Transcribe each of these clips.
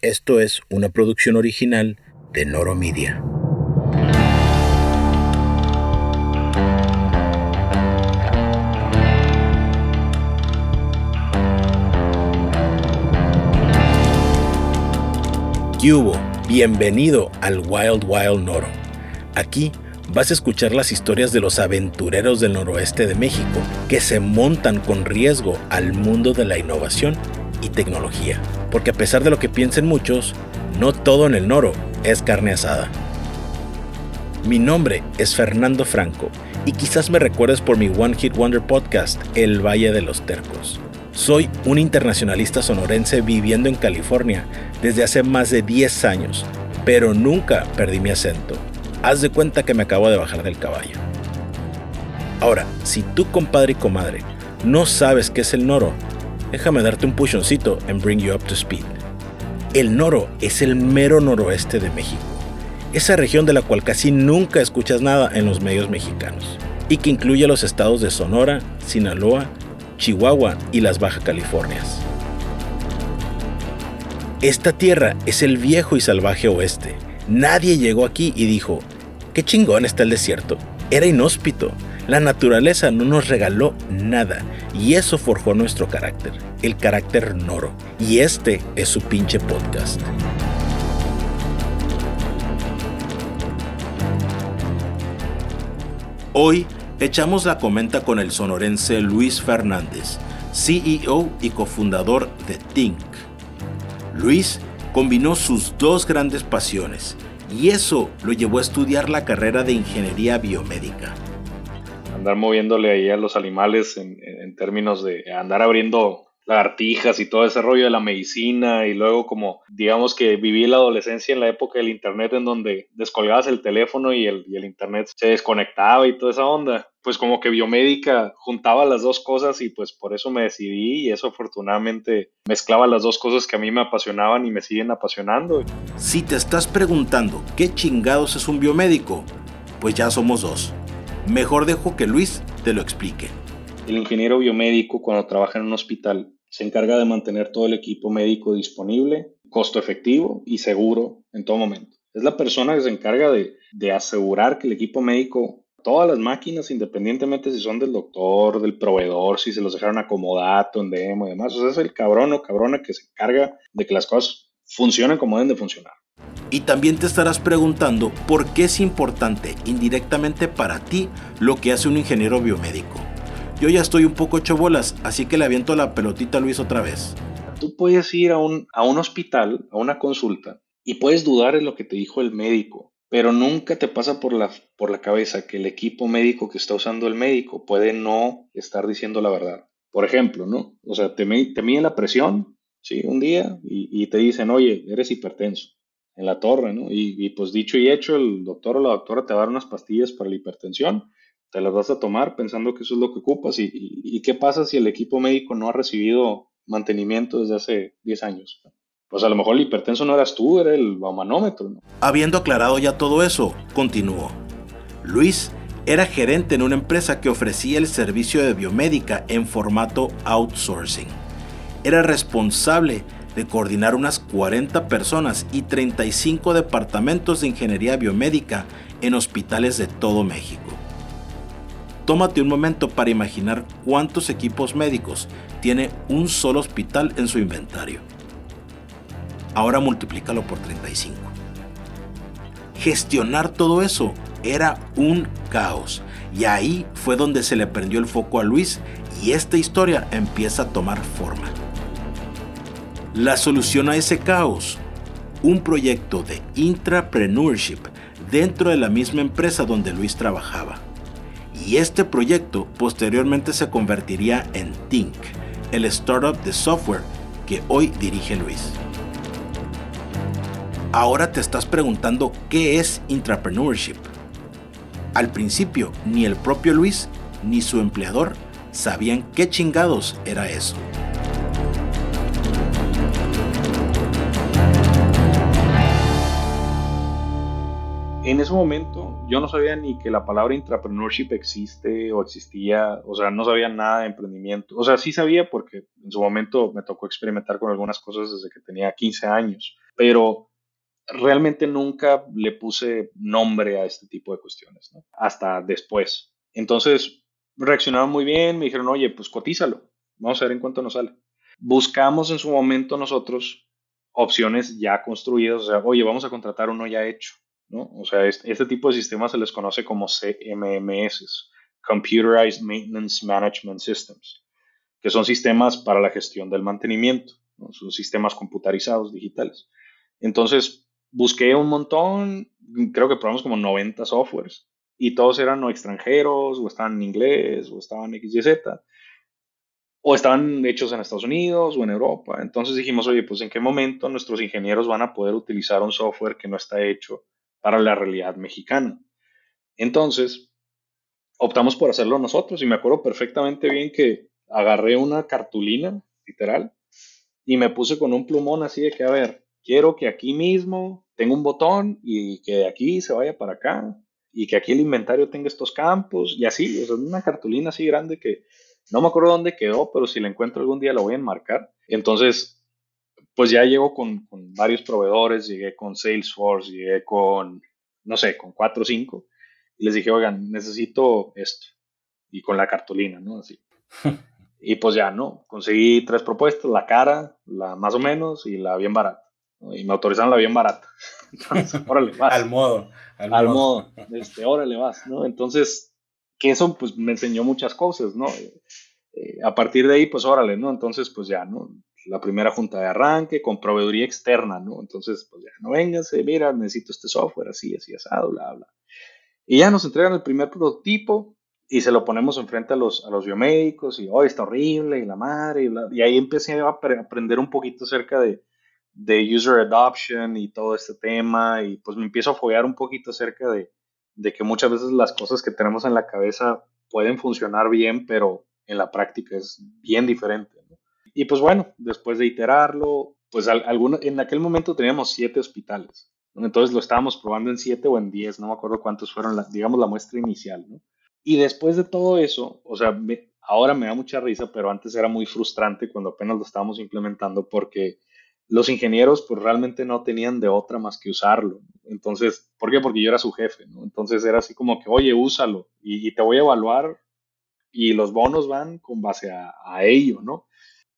Esto es una producción original de Noro Media. Bienvenido al Wild Wild Noro. Aquí vas a escuchar las historias de los aventureros del noroeste de México que se montan con riesgo al mundo de la innovación y tecnología. Porque a pesar de lo que piensen muchos, no todo en el Noro es carne asada. Mi nombre es Fernando Franco y quizás me recuerdes por mi One Hit Wonder podcast, El Valle de los Tercos. Soy un internacionalista sonorense viviendo en California desde hace más de 10 años, pero nunca perdí mi acento. Haz de cuenta que me acabo de bajar del caballo. Ahora, si tú compadre y comadre no sabes qué es el noro, déjame darte un puchoncito en Bring You Up to Speed. El Noro es el mero noroeste de México, esa región de la cual casi nunca escuchas nada en los medios mexicanos, y que incluye los estados de Sonora, Sinaloa, Chihuahua y las Baja Californias. Esta tierra es el viejo y salvaje oeste. Nadie llegó aquí y dijo, qué chingón está el desierto. Era inhóspito, la naturaleza no nos regaló nada y eso forjó nuestro carácter, el carácter noro. Y este es su pinche podcast. Hoy echamos la comenta con el sonorense Luis Fernández, CEO y cofundador de Think. Luis combinó sus dos grandes pasiones y eso lo llevó a estudiar la carrera de ingeniería biomédica andar moviéndole ahí a los animales en, en, términos de andar abriendo lagartijas y todo ese rollo de la medicina y luego como digamos que viví la adolescencia en la época del internet en donde descolgabas el teléfono y el, y el internet se desconectaba y toda esa onda pues como que biomédica juntaba las dos cosas y pues por eso me decidí y eso afortunadamente mezclaba las dos cosas que a mí me apasionaban y me siguen apasionando. Si te estás preguntando qué chingados es un biomédico, pues ya somos dos. Mejor dejo que Luis te lo explique. El ingeniero biomédico cuando trabaja en un hospital se encarga de mantener todo el equipo médico disponible, costo efectivo y seguro en todo momento. Es la persona que se encarga de, asegurar que el equipo médico, todas las máquinas, independientemente si son del doctor, del proveedor, si se los dejaron acomodato en demo y demás, o sea, es el cabrón o cabrona que se encarga de que las cosas funcionen como deben de funcionar. Y también te estarás preguntando por qué es importante indirectamente para ti lo que hace un ingeniero biomédico. Yo ya estoy un poco hecho bolas, así que le aviento la pelotita a Luis otra vez. Tú puedes ir a un, a un hospital, a una consulta, y puedes dudar en lo que te dijo el médico, pero nunca te pasa por la, por la cabeza que el equipo médico que está usando el médico puede no estar diciendo la verdad. Por ejemplo, ¿no? O sea, te, miden la presión, ¿sí? Un día y, y te dicen, oye, eres hipertenso en la torre, ¿no? Y, pues dicho y hecho, el doctor o la doctora te va a dar unas pastillas para la hipertensión, te las vas a tomar pensando que eso es lo que ocupas. ¿Y, qué pasa si el equipo médico no ha recibido mantenimiento desde hace 10 años? Pues a lo mejor el hipertenso no eras tú, era el manómetro, ¿no? Habiendo aclarado ya todo eso, continuó. Luis era gerente en una empresa que ofrecía el servicio de biomédica en formato outsourcing. Era responsable de coordinar unas 40 personas y 35 departamentos de ingeniería biomédica en hospitales de todo México. Tómate un momento para imaginar cuántos equipos médicos tiene un solo hospital en su inventario. Ahora multiplícalo por 35. Gestionar todo eso era un caos y ahí fue donde se le prendió el foco a Luis y esta historia empieza a tomar forma. La solución a ese caos, un proyecto de intrapreneurship dentro de la misma empresa donde Luis trabajaba. Y este proyecto posteriormente se convertiría en Think, el startup de software que hoy dirige Luis. Ahora te estás preguntando qué es intrapreneurship. Al principio, ni el propio Luis ni su empleador sabían qué chingados era eso. En ese momento yo no sabía ni que la palabra intrapreneurship existe o existía, o sea, no sabía nada de emprendimiento. O sea, sí sabía porque en su momento me tocó experimentar con algunas cosas desde que tenía 15 años, Pero realmente nunca le puse nombre a este tipo de cuestiones. Hasta después. Entonces, reaccionaron muy bien, me dijeron, oye, pues cotízalo, vamos a ver en cuánto nos sale. Buscamos en su momento nosotros opciones ya construidas, o sea, oye, vamos a contratar uno ya hecho, ¿no? O sea, este, este tipo de sistemas se les conoce como CMMS, Computerized Maintenance Management Systems, que son sistemas para la gestión del mantenimiento, son sistemas computarizados digitales. Entonces, busqué un montón, creo que probamos como 90 softwares y todos eran o extranjeros, o estaban en inglés, o estaban XYZ, o estaban hechos en Estados Unidos o en Europa. Entonces dijimos, oye, pues en qué momento nuestros ingenieros van a poder utilizar un software que no está hecho para la realidad mexicana. Entonces, optamos por hacerlo nosotros y me acuerdo perfectamente bien que agarré una cartulina, literal, y me puse con un plumón así de que, a ver, quiero que aquí mismo tenga un botón y que de aquí se vaya para acá y que aquí el inventario tenga estos campos y así, o sea, una cartulina así grande que no me acuerdo dónde quedó, pero si la encuentro algún día la voy a enmarcar. Entonces, pues ya llego con, con varios proveedores, llegué con Salesforce, llegué con, no sé, con cuatro o cinco, y les dije, oigan, necesito esto, y con la cartulina, ¿no? Así. y pues ya, ¿no? Conseguí tres propuestas, la cara, la más o menos, y la bien barata. Y me autorizaron la bien barata. Entonces, órale, vas. al modo. Al, modo. Este, órale, vas, ¿no? Entonces, que eso pues me enseñó muchas cosas, ¿no? Eh, a partir de ahí, pues órale, ¿no? Entonces, pues ya, ¿no? La primera junta de arranque con proveeduría externa, ¿no? Entonces, pues ya, no véngase, mira, necesito este software, así, así, asado, bla, bla. Y ya nos entregan el primer prototipo y se lo ponemos enfrente a los, a los biomédicos y, oh, está horrible, y la madre, y, ahí empecé a aprender un poquito acerca de, de user adoption y todo este tema y pues me empiezo a follar un poquito acerca de, de que muchas veces las cosas que tenemos en la cabeza pueden funcionar bien, pero en la práctica es bien diferente. Y pues bueno, después de iterarlo, pues alguno, en aquel momento teníamos siete hospitales. Entonces lo estábamos probando en siete o en diez, no me acuerdo cuántos fueron, digamos, la muestra inicial. Y después de todo eso, o sea, ahora me da mucha risa, pero antes era muy frustrante cuando apenas lo estábamos implementando porque los ingenieros pues realmente no tenían de otra más que usarlo. Entonces, ¿por qué? Porque yo era su jefe. Entonces era así como que, oye, úsalo y, te voy a evaluar y los bonos van con base a, ello, ¿no?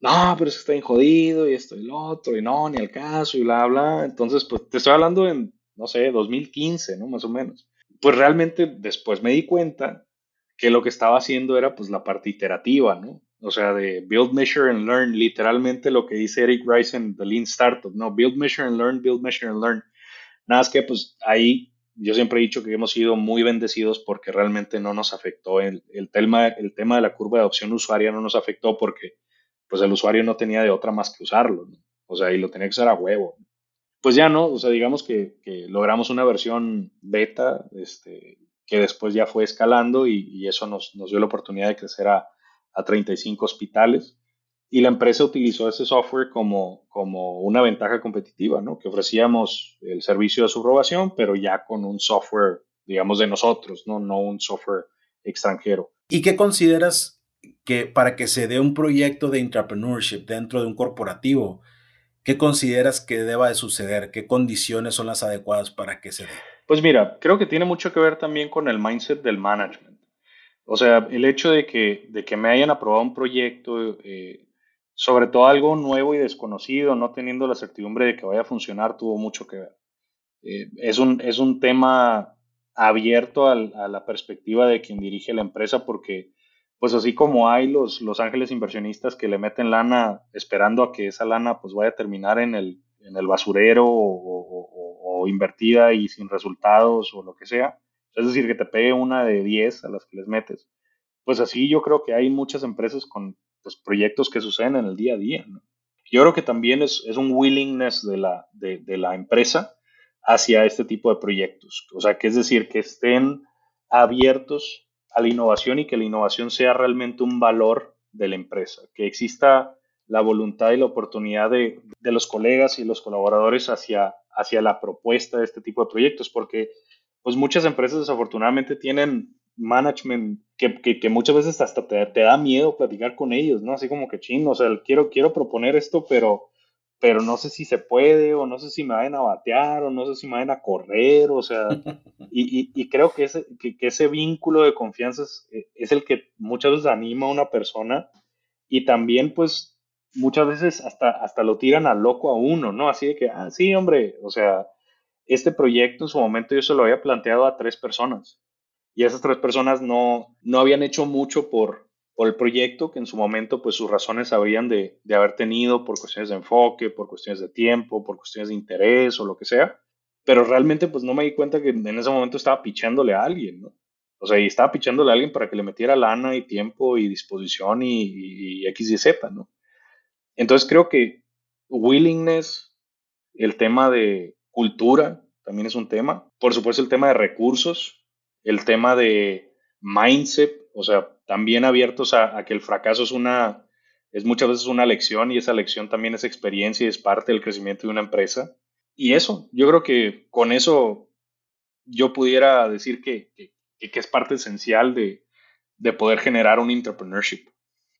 No, pero es está bien jodido y esto y lo otro y no, ni al caso y bla, bla. Entonces, pues te estoy hablando en, no sé, 2015, ¿no? Más o menos. Pues realmente después me di cuenta que lo que estaba haciendo era pues la parte iterativa, ¿no? o sea, de build, measure and learn, literalmente lo que dice Eric Rice en The Lean Startup, ¿no? Build, measure and learn, build, measure and learn. Nada más que pues ahí yo siempre he dicho que hemos sido muy bendecidos porque realmente no nos afectó el, el, tema, el tema de la curva de adopción usuaria no nos afectó porque pues el usuario no tenía de otra más que usarlo, ¿no? O sea, y lo tenía que usar a huevo. Pues ya no, o sea, digamos que, logramos una versión beta, este, que después ya fue escalando y, y eso nos, nos dio la oportunidad de crecer a, a 35 hospitales. Y la empresa utilizó ese software como, como una ventaja competitiva, ¿no? Que ofrecíamos el servicio de subrogación, pero ya con un software, digamos, de nosotros, ¿no? No un software extranjero. ¿Y qué consideras que para que se dé un proyecto de entrepreneurship dentro de un corporativo, qué consideras que deba de suceder? ¿Qué condiciones son las adecuadas para que se dé? Pues mira, creo que tiene mucho que ver también con el mindset del management. O sea, el hecho de que, de que me hayan aprobado un proyecto, eh, sobre todo algo nuevo y desconocido, no teniendo la certidumbre de que vaya a funcionar, tuvo mucho que ver. Eh, es, un, es un tema abierto a la perspectiva de quien dirige la empresa porque pues así como hay los, los ángeles inversionistas que le meten lana esperando a que esa lana pues vaya a terminar en el, en el basurero o, o, invertida y sin resultados o lo que sea, es decir, que te pegue una de 10 a las que les metes. Pues así yo creo que hay muchas empresas con pues, proyectos que suceden en el día a día. Yo creo que también es, es un willingness de la, de, de, la empresa hacia este tipo de proyectos. O sea, que es decir, que estén abiertos a la innovación y que la innovación sea realmente un valor de la empresa, que exista la voluntad y la oportunidad de, de los colegas y los colaboradores hacia, hacia la propuesta de este tipo de proyectos, porque pues muchas empresas desafortunadamente tienen management que, que, muchas veces hasta te, te, da miedo platicar con ellos, ¿no? Así como que ching, o sea, quiero, quiero proponer esto, pero pero no sé si se puede, o no sé si me vayan a batear, o no sé si me vayan a correr, o sea, y, creo que ese, que, ese vínculo de confianza es, el que muchas veces anima a una persona y también pues muchas veces hasta, hasta lo tiran al loco a uno, ¿no? Así de que, ah, sí, hombre, o sea, este proyecto en su momento yo se lo había planteado a tres personas y esas tres personas no, no habían hecho mucho por, por el proyecto, que en su momento pues sus razones habrían de, de, haber tenido por cuestiones de enfoque, por cuestiones de tiempo, por cuestiones de interés o lo que sea. Pero realmente pues no me di cuenta que en ese momento estaba pichándole a alguien, ¿no? O sea, y estaba pichándole a alguien para que le metiera lana y tiempo y disposición y, y X y Z, ¿no? Entonces creo que willingness, el tema de cultura también es un tema. Por supuesto el tema de recursos, el tema de mindset, o sea, también abiertos a, que el fracaso es una, es muchas veces una lección y esa lección también es experiencia y es parte del crecimiento de una empresa. Y eso, yo creo que con eso yo pudiera decir que, que, es parte esencial de, de, poder generar un entrepreneurship.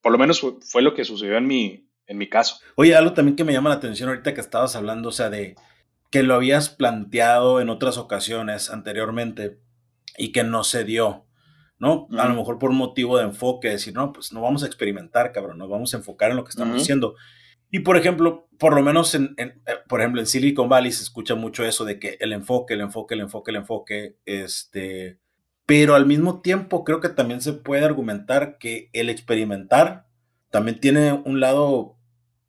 Por lo menos fue, lo que sucedió en mi, en mi caso. Oye, algo también que me llama la atención ahorita que estabas hablando, o sea, de que lo habías planteado en otras ocasiones anteriormente y que no se dio. ¿No? A lo mejor por un motivo de enfoque, decir, no, pues no vamos a experimentar, cabrón, nos vamos a enfocar en lo que estamos haciendo. Y por ejemplo, por lo menos en, eh, por ejemplo, en Silicon Valley se escucha mucho eso de que el enfoque, el enfoque, el enfoque, el enfoque, este, pero al mismo tiempo creo que también se puede argumentar que el experimentar también tiene un lado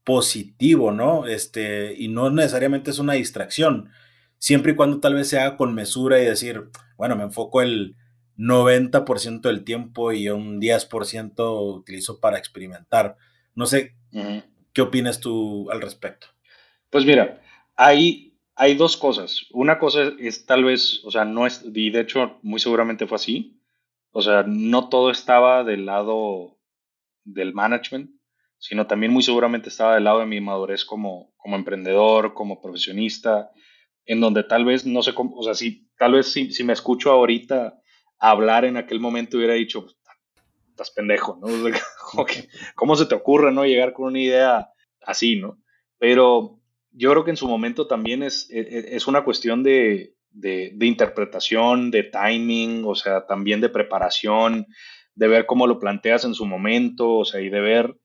positivo, ¿no? Este, y no necesariamente es una distracción, siempre y cuando tal vez se haga con mesura y decir, bueno, me enfoco el 90% del tiempo y un 10% utilizo para experimentar. No sé, ¿qué opinas tú al respecto? Pues mira, hay, hay dos cosas. Una cosa es tal vez, o sea, no es, y de hecho muy seguramente fue así. O sea, no todo estaba del lado del management, sino también muy seguramente estaba del lado de mi madurez como, como emprendedor, como profesionista, en donde tal vez, no sé cómo, o sea, si tal vez si, si me escucho ahorita hablar en aquel momento hubiera dicho, estás pendejo, ¿no? ¿Cómo se te ocurre, no? Llegar con una idea así, ¿no? Pero yo creo que en su momento también es, e, e, es una cuestión de, de, interpretación, de timing, o sea, también de preparación, de ver cómo lo planteas en su momento, o sea, y de ver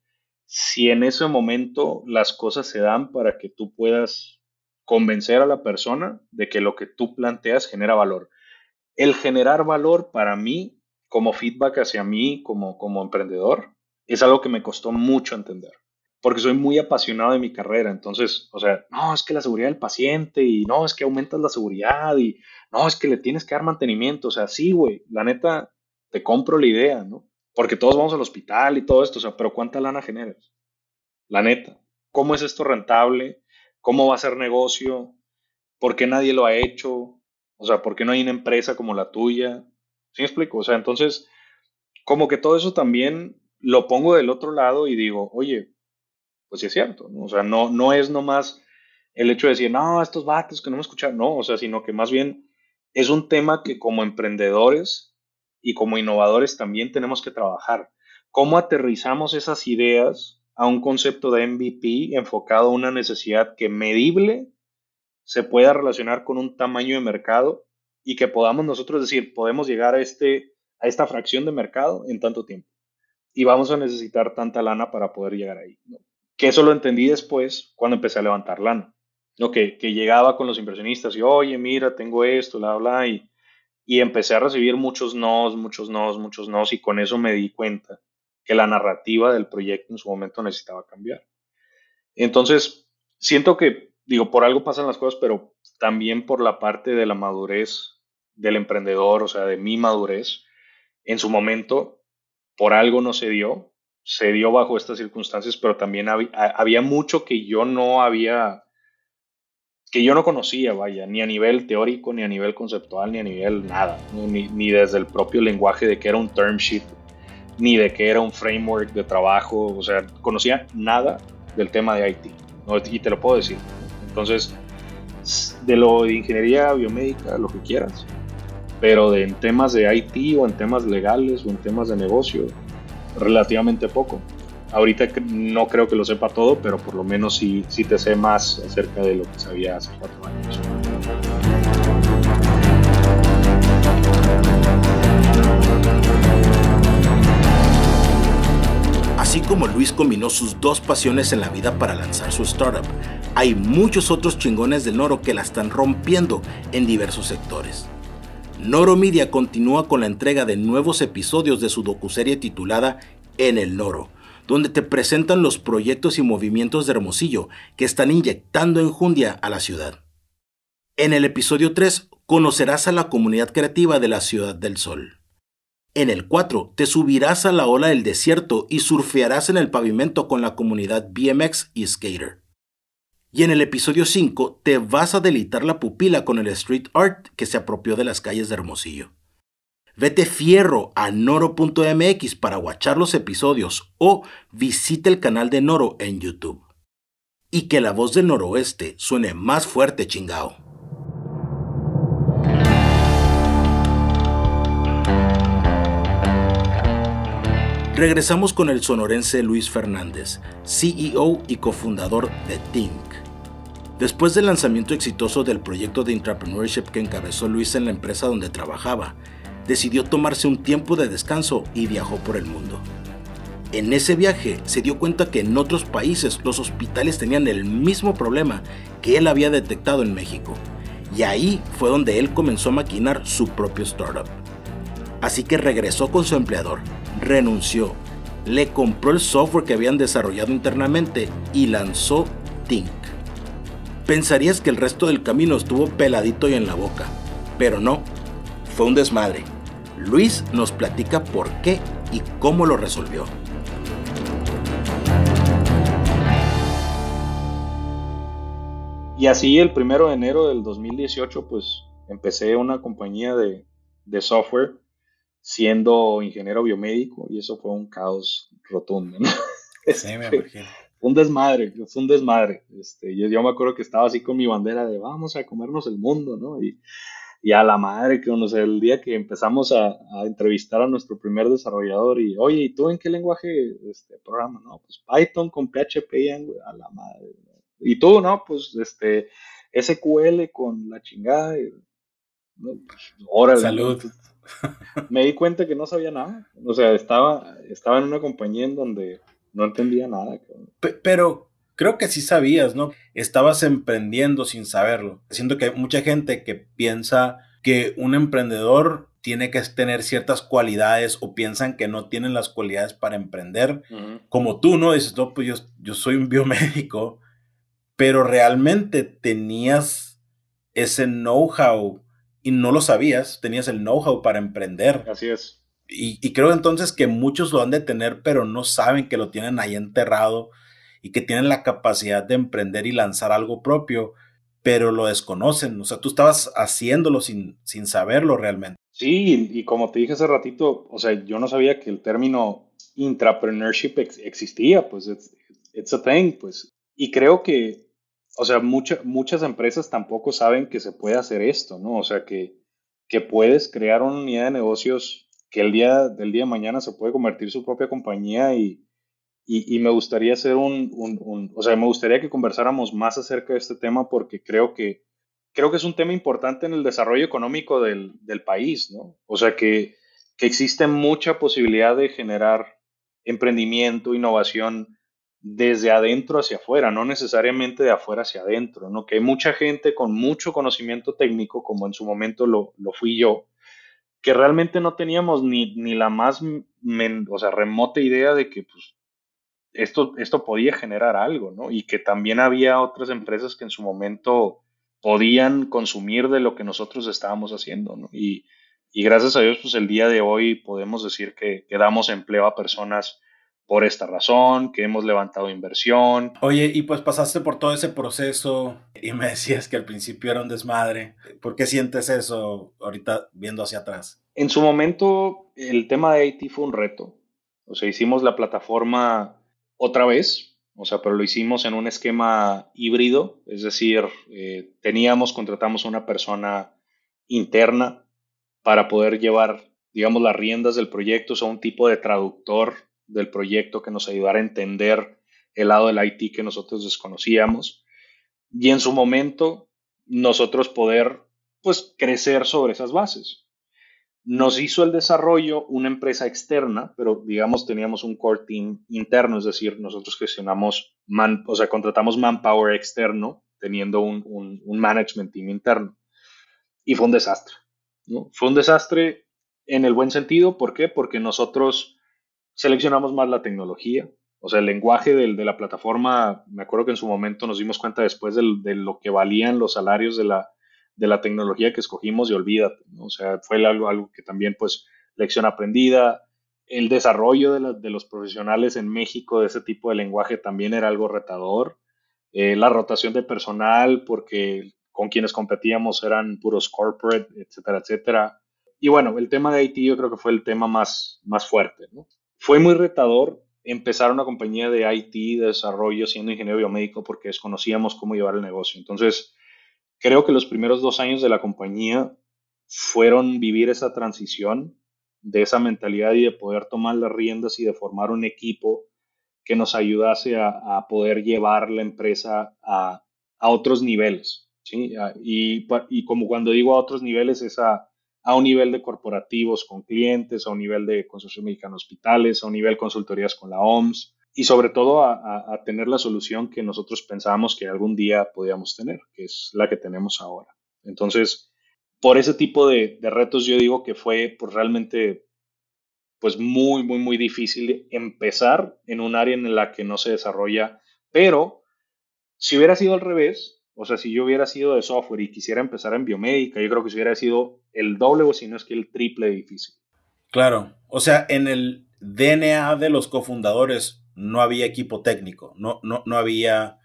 si en ese momento las cosas se dan para que tú puedas convencer a la persona de que lo que tú planteas genera valor el generar valor para mí, como feedback hacia mí, como, como emprendedor, es algo que me costó mucho entender. Porque soy muy apasionado de mi carrera. Entonces, o sea, no, es que la seguridad del paciente y no, es que aumentas la seguridad y no, es que le tienes que dar mantenimiento. O sea, sí, güey, la neta, te compro la idea, ¿no? Porque todos vamos al hospital y todo esto, o sea, pero ¿cuánta lana generas? La neta, ¿cómo es esto rentable? ¿Cómo va a ser negocio? ¿Por qué nadie lo ha hecho? O sea, ¿por qué no hay una empresa como la tuya? ¿Sí me explico? O sea, entonces, como que todo eso también lo pongo del otro lado y digo, oye, pues sí es cierto. O sea, no, no es nomás el hecho de decir, no, estos vatos que no me escuchan, no, o sea, sino que más bien es un tema que como emprendedores y como innovadores también tenemos que trabajar. ¿Cómo aterrizamos esas ideas a un concepto de MVP enfocado a una necesidad que medible se pueda relacionar con un tamaño de mercado y que podamos nosotros decir, podemos llegar a, este, a esta fracción de mercado en tanto tiempo. Y vamos a necesitar tanta lana para poder llegar ahí. Que eso lo entendí después cuando empecé a levantar lana. ¿no? Que, que llegaba con los inversionistas y, oye, mira, tengo esto, bla, bla, y, y empecé a recibir muchos nos, muchos nos, muchos nos, y con eso me di cuenta que la narrativa del proyecto en su momento necesitaba cambiar. Entonces, siento que digo, por algo pasan las cosas, pero también por la parte de la madurez del emprendedor, o sea, de mi madurez, en su momento, por algo no se dio, se dio bajo estas circunstancias, pero también había, mucho que yo no había, que yo no conocía, vaya, ni a nivel teórico, ni a nivel conceptual, ni a nivel nada, ni, ni desde el propio lenguaje de que era un term sheet, ni de que era un framework de trabajo, o sea, conocía nada del tema de IT, y te lo puedo decir. Entonces, de lo de ingeniería biomédica, lo que quieras, pero de, en temas de IT o en temas legales o en temas de negocio, relativamente poco. ahorita no creo que lo sepa todo, pero por lo menos sí, sí te sé más acerca de lo que sabía hace cuatro años. Así como Luis combinó sus dos pasiones en la vida para lanzar su startup, hay muchos otros chingones del Noro que la están rompiendo en diversos sectores. Noro Media continúa con la entrega de nuevos episodios de su docuserie titulada En el Noro, donde te presentan los proyectos y movimientos de Hermosillo que están inyectando enjundia a la ciudad. En el episodio 3 conocerás a la comunidad creativa de la Ciudad del Sol. En el 4 te subirás a la ola del desierto y surfearás en el pavimento con la comunidad BMX y Skater. Y en el episodio 5 te vas a delitar la pupila con el street art que se apropió de las calles de Hermosillo. Vete fierro a noro.mx para watchar los episodios o visita el canal de Noro en YouTube. Y que la voz del noroeste suene más fuerte, chingao. Regresamos con el sonorense Luis Fernández, CEO y cofundador de Think. Después del lanzamiento exitoso del proyecto de entrepreneurship que encabezó Luis en la empresa donde trabajaba, decidió tomarse un tiempo de descanso y viajó por el mundo. En ese viaje se dio cuenta que en otros países los hospitales tenían el mismo problema que él había detectado en México. Y ahí fue donde él comenzó a maquinar su propio startup. Así que regresó con su empleador, renunció, le compró el software que habían desarrollado internamente y lanzó Think. Pensarías que el resto del camino estuvo peladito y en la boca, pero no, fue un desmadre. Luis nos platica por qué y cómo lo resolvió. Y así el primero de enero del 2018, pues empecé una compañía de software siendo ingeniero biomédico y eso fue un caos rotundo. ¿no? Sí, me imagino. Un desmadre, fue un desmadre. Este, yo, yo, me acuerdo que estaba así con mi bandera de vamos a comernos el mundo, ¿no? Y, y a la madre que uno, sé, el día que empezamos a, a, entrevistar a nuestro primer desarrollador y, oye, ¿y tú en qué lenguaje este programa? No, pues Python con PHP y a la madre. Y tú, ¿no? Pues este SQL con la chingada. Y, ¿no? Pues, Salud me di cuenta que no sabía nada. O sea, estaba, estaba en una compañía en donde no entendía nada. Pero creo que sí sabías, ¿no? Estabas emprendiendo sin saberlo. Siento que hay mucha gente que piensa que un emprendedor tiene que tener ciertas cualidades o piensan que no tienen las cualidades para emprender. Como tú, ¿no? Dices, no, pues yo, yo soy un biomédico, pero realmente tenías ese know-how y no lo sabías, tenías el know-how para emprender. Así es. Y, creo entonces que muchos lo han de tener, pero no saben que lo tienen ahí enterrado y que tienen la capacidad de emprender y lanzar algo propio, pero lo desconocen. O sea, tú estabas haciéndolo sin, sin saberlo realmente. Sí, y como te dije hace ratito, o sea, yo no sabía que el término intrapreneurship existía, pues it's, it's a thing, pues. Y creo que o sea, muchas empresas tampoco saben que se puede hacer esto, ¿no? O sea, que, que puedes crear una unidad de negocios que el día del día de mañana se puede convertir su propia compañía y, y, me gustaría hacer un, un, o sea, me gustaría que conversáramos más acerca de este tema porque creo que, creo que es un tema importante en el desarrollo económico del, del país, ¿no? O sea, que, que existe mucha posibilidad de generar emprendimiento, innovación desde adentro hacia afuera, no necesariamente de afuera hacia adentro, ¿no? Que hay mucha gente con mucho conocimiento técnico, como en su momento lo, lo fui yo, que realmente no teníamos ni, ni la más o sea, remota idea de que pues, esto, esto podía generar algo, ¿no? Y que también había otras empresas que en su momento podían consumir de lo que nosotros estábamos haciendo, ¿no? Y, y gracias a Dios, pues el día de hoy podemos decir que, que damos empleo a personas por esta razón, que hemos levantado inversión. Oye, y pues pasaste por todo ese proceso y me decías que al principio era un desmadre. ¿Por qué sientes eso ahorita viendo hacia atrás? En su momento, el tema de IT fue un reto. O sea, hicimos la plataforma otra vez, o sea, pero lo hicimos en un esquema híbrido, es decir, eh, teníamos, contratamos a una persona interna para poder llevar, digamos, las riendas del proyecto, o sea, un tipo de traductor del proyecto que nos ayudara a entender el lado del IT que nosotros desconocíamos y en su momento nosotros poder pues crecer sobre esas bases. Nos hizo el desarrollo una empresa externa, pero digamos teníamos un core team interno, es decir, nosotros gestionamos, man, o sea, contratamos manpower externo teniendo un, un, management team interno. Y fue un desastre. ¿no? Fue un desastre en el buen sentido, ¿por qué? Porque nosotros seleccionamos más la tecnología, o sea, el lenguaje de, de la plataforma, me acuerdo que en su momento nos dimos cuenta después de lo que valían los salarios de la, de la tecnología que escogimos y olvídate, o sea, fue algo, algo que también pues lección aprendida, el desarrollo de, de, los profesionales en México de ese tipo de lenguaje también era algo retador, eh, la rotación de personal porque con quienes competíamos eran puros corporate, etcétera, etcétera. Y bueno, el tema de IT yo creo que fue el tema más, más fuerte. ¿no? Fue muy retador empezar una compañía de IT, de desarrollo, siendo ingeniero biomédico, porque desconocíamos cómo llevar el negocio. Entonces, creo que los primeros dos años de la compañía fueron vivir esa transición de esa mentalidad y de poder tomar las riendas y de formar un equipo que nos ayudase a, poder llevar la empresa a, otros niveles. ¿sí? Y, y, como cuando digo a otros niveles es a, a un nivel de corporativos con clientes, a un nivel de consorcio mexicano hospitales, a un nivel de consultorías con la OMS y sobre todo a, tener la solución que nosotros pensábamos que algún día podíamos tener, que es la que tenemos ahora. Entonces, por ese tipo de, retos yo digo que fue pues, realmente pues muy, muy, muy difícil empezar en un área en la que no se desarrolla, pero si hubiera sido al revés, o sea, si yo hubiera sido de software y quisiera empezar en biomédica, yo creo que si hubiera sido el doble o si no es que el triple difícil. Claro, o sea, en el DNA de los cofundadores no había equipo técnico, no, no, no había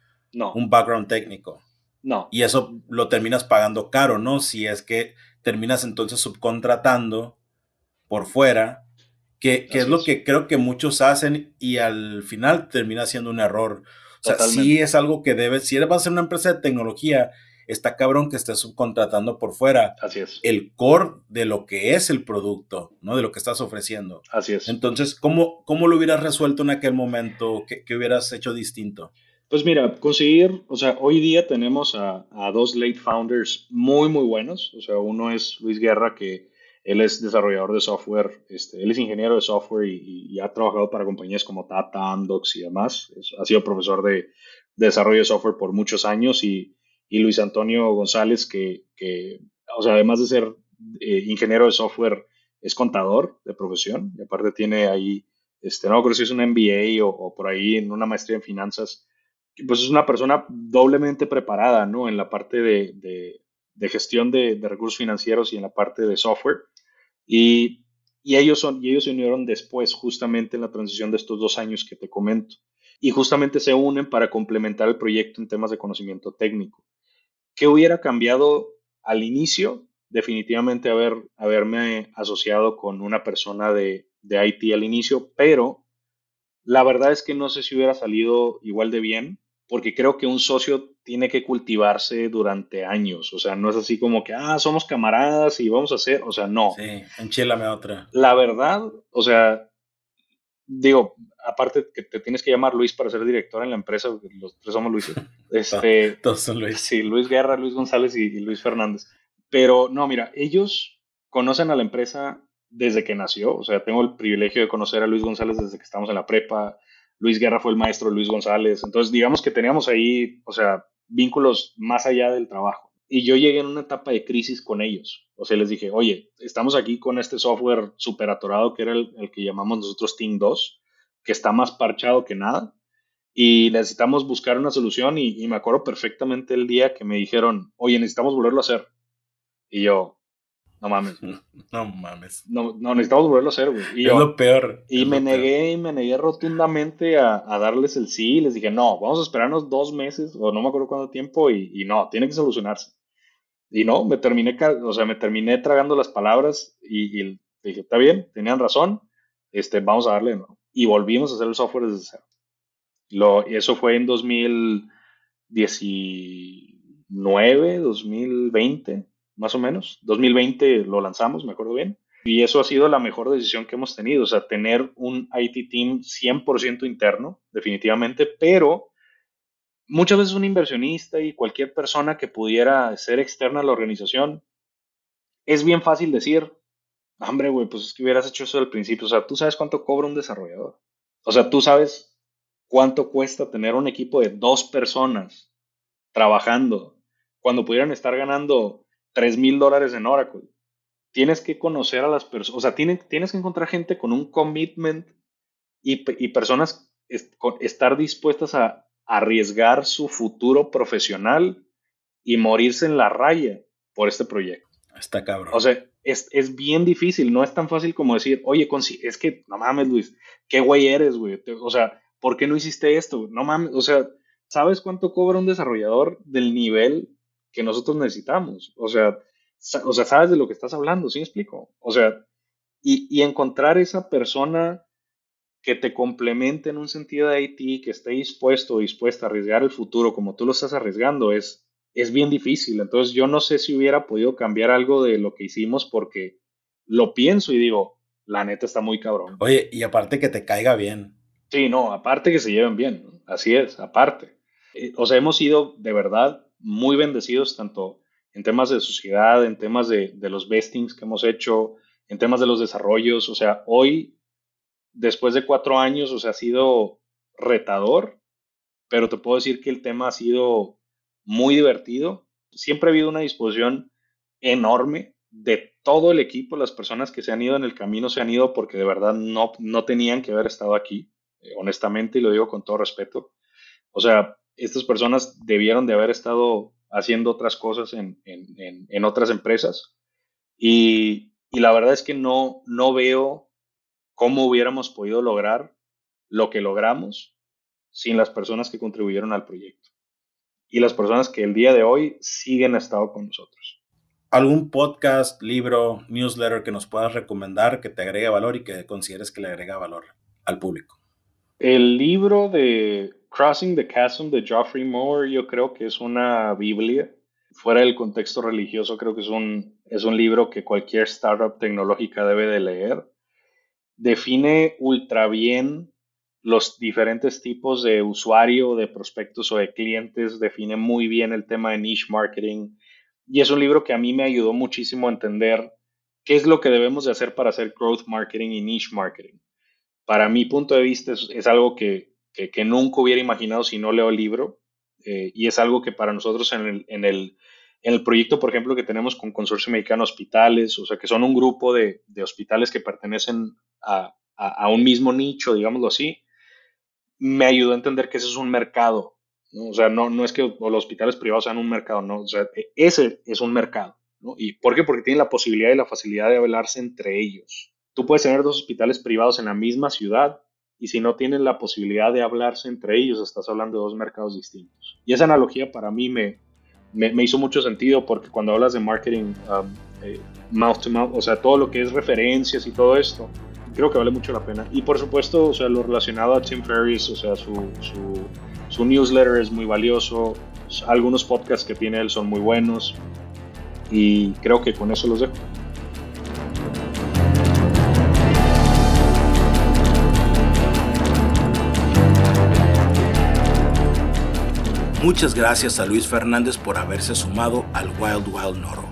un background técnico. No. Y eso lo terminas pagando caro, ¿no? Si es que terminas entonces subcontratando por fuera, que, que es lo que creo que muchos hacen y al final termina siendo un error. O sea, sí es algo que debe, si vas a ser una empresa de tecnología, está cabrón que estés subcontratando por fuera. Así es. El core de lo que es el producto, ¿no? De lo que estás ofreciendo. Así es. Entonces, ¿cómo, cómo lo hubieras resuelto en aquel momento? ¿Qué, hubieras hecho distinto? Pues mira, conseguir, o sea, hoy día tenemos a, a, dos late founders muy, muy buenos. O sea, uno es Luis Guerra, que él es desarrollador de software, este, él es ingeniero de software y, ha trabajado para compañías como Tata, Amdocs y demás. ha sido profesor de, desarrollo de software por muchos años y, Luis Antonio González, que, o sea, además de ser eh, ingeniero de software, es contador de profesión y aparte tiene ahí, este, no creo si es un MBA o, por ahí en una maestría en finanzas. Pues es una persona doblemente preparada, ¿no? En la parte de, gestión de, recursos financieros y en la parte de software. Y, ellos, son, y ellos se unieron después, justamente en la transición de estos dos años que te comento. Y justamente se unen para complementar el proyecto en temas de conocimiento técnico. ¿Qué hubiera cambiado al inicio? Definitivamente haber, haberme asociado con una persona de, de IT al inicio, pero la verdad es que no sé si hubiera salido igual de bien porque creo que un socio tiene que cultivarse durante años, o sea, no es así como que, ah, somos camaradas y vamos a hacer, o sea, no. Sí, enchilame otra. La verdad, o sea, digo, aparte que te tienes que llamar Luis para ser director en la empresa, los tres somos Luis. Este, Todos son Luis. Sí, Luis Guerra, Luis González y, y Luis Fernández. Pero no, mira, ellos conocen a la empresa desde que nació, o sea, tengo el privilegio de conocer a Luis González desde que estamos en la prepa, Luis Guerra fue el maestro Luis González. Entonces, digamos que teníamos ahí, o sea, vínculos más allá del trabajo. Y yo llegué en una etapa de crisis con ellos. O sea, les dije, oye, estamos aquí con este software super atorado que era el, que llamamos nosotros Team 2, que está más parchado que nada. Y necesitamos buscar una solución. Y, y me acuerdo perfectamente el día que me dijeron, oye, necesitamos volverlo a hacer. Y yo, no mames. No mames. No, no necesitamos volverlo a hacer, güey. Y es lo peor. Y me negué, y me negué rotundamente a, darles el sí. Les dije, no, vamos a esperarnos dos meses, o no me acuerdo cuánto tiempo, y, no, tiene que solucionarse. Y no, me terminé, o sea, me terminé tragando las palabras y, dije, está bien, tenían razón, este, vamos a darle, ¿no? Y volvimos a hacer el software desde cero. Lo, y eso fue en 2019, 2020 más o menos. 2020 lo lanzamos, me acuerdo bien. Y eso ha sido la mejor decisión que hemos tenido, o sea, tener un IT team 100% interno, definitivamente, pero muchas veces un inversionista y cualquier persona que pudiera ser externa a la organización, es bien fácil decir, hombre, güey, pues es que hubieras hecho eso al principio, o sea, tú sabes cuánto cobra un desarrollador, o sea, tú sabes cuánto cuesta tener un equipo de dos personas trabajando cuando pudieran estar ganando 3 mil dólares en Oracle tienes que conocer a las personas, o sea, tienes, tienes que encontrar gente con un commitment y, y personas estar dispuestas a arriesgar su futuro profesional y morirse en la raya por este proyecto. Está cabrón. O sea, es, es bien difícil, no es tan fácil como decir, oye, es que, no mames, Luis, qué güey eres, güey. O sea, ¿por qué no hiciste esto? No mames, o sea, ¿sabes cuánto cobra un desarrollador del nivel que nosotros necesitamos? O sea, o sea, sabes de lo que estás hablando, ¿sí me explico? O sea, y, y, encontrar esa persona que te complemente en un sentido de IT, que esté dispuesto o dispuesta a arriesgar el futuro como tú lo estás arriesgando, es, es bien difícil. Entonces, yo no sé si hubiera podido cambiar algo de lo que hicimos porque lo pienso y digo, la neta está muy cabrón. Oye, y aparte que te caiga bien. Sí, no, aparte que se lleven bien, así es, aparte. Eh, o sea, hemos sido de verdad muy bendecidos tanto en temas de sociedad, en temas de, los vestings que hemos hecho, en temas de los desarrollos. O sea, hoy, después de cuatro años, o sea, ha sido retador, pero te puedo decir que el tema ha sido muy divertido. Siempre ha habido una disposición enorme de todo el equipo, las personas que se han ido en el camino se han ido porque de verdad no, no tenían que haber estado aquí, eh, honestamente, y lo digo con todo respeto. O sea, estas personas debieron de haber estado haciendo otras cosas en, en, otras empresas. Y, y, la verdad es que no, no veo cómo hubiéramos podido lograr lo que logramos sin las personas que contribuyeron al proyecto y las personas que el día de hoy siguen estado con nosotros. ¿Algún podcast, libro, newsletter que nos puedas recomendar que te agregue valor y que consideres que le agrega valor al público? El libro de Crossing the Chasm de Geoffrey Moore yo creo que es una Biblia. Fuera del contexto religioso, creo que es un, es un libro que cualquier startup tecnológica debe de leer. Define ultra bien los diferentes tipos de usuario, de prospectos o de clientes, define muy bien el tema de niche marketing. Y es un libro que a mí me ayudó muchísimo a entender qué es lo que debemos de hacer para hacer growth marketing y niche marketing. Para mi punto de vista es algo que, que, nunca hubiera imaginado si no leo el libro. Eh, y es algo que para nosotros en el, en, el, en el, proyecto, por ejemplo, que tenemos con Consorcio Mexicano Hospitales, o sea, que son un grupo de, de hospitales que pertenecen a, a, un mismo nicho, digámoslo así, me ayudó a entender que ese es un mercado. ¿no? O sea, no, no es que los hospitales privados sean un mercado, no. E, ese es un mercado. ¿no? ¿Y por qué? Porque tienen la posibilidad y la facilidad de hablarse entre ellos. Tú puedes tener dos hospitales privados en la misma ciudad y si no tienen la posibilidad de hablarse entre ellos, estás hablando de dos mercados distintos. Y esa analogía para mí me, me, hizo mucho sentido porque cuando hablas de marketing um, eh, mouth to mouth, o sea, todo lo que es referencias y todo esto, creo que vale mucho la pena. Y por supuesto, o sea, lo relacionado a Tim Ferriss, o sea, su, su, su newsletter es muy valioso, algunos podcasts que tiene él son muy buenos y creo que con eso los dejo. Muchas gracias a Luis Fernández por haberse sumado al Wild Wild Noro,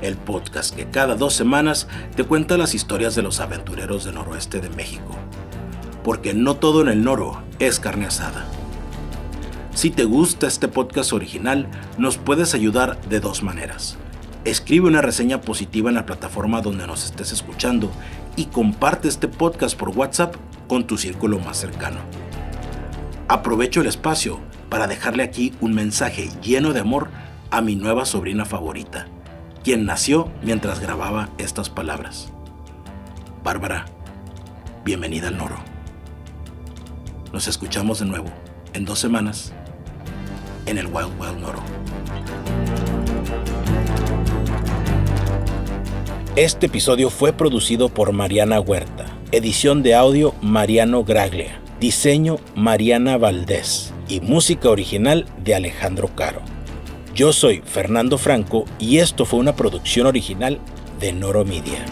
el podcast que cada dos semanas te cuenta las historias de los aventureros del noroeste de México. Porque no todo en el Noro es carne asada. Si te gusta este podcast original, nos puedes ayudar de dos maneras. Escribe una reseña positiva en la plataforma donde nos estés escuchando y comparte este podcast por WhatsApp con tu círculo más cercano. Aprovecho el espacio para dejarle aquí un mensaje lleno de amor a mi nueva sobrina favorita, quien nació mientras grababa estas palabras. Bárbara, bienvenida al Noro. Nos escuchamos de nuevo en dos semanas en el Wild Wild Noro. Este episodio fue producido por Mariana Huerta, edición de audio Mariano Graglia, diseño Mariana Valdés y música original de Alejandro Caro. Yo soy Fernando Franco y esto fue una producción original de Noro Media.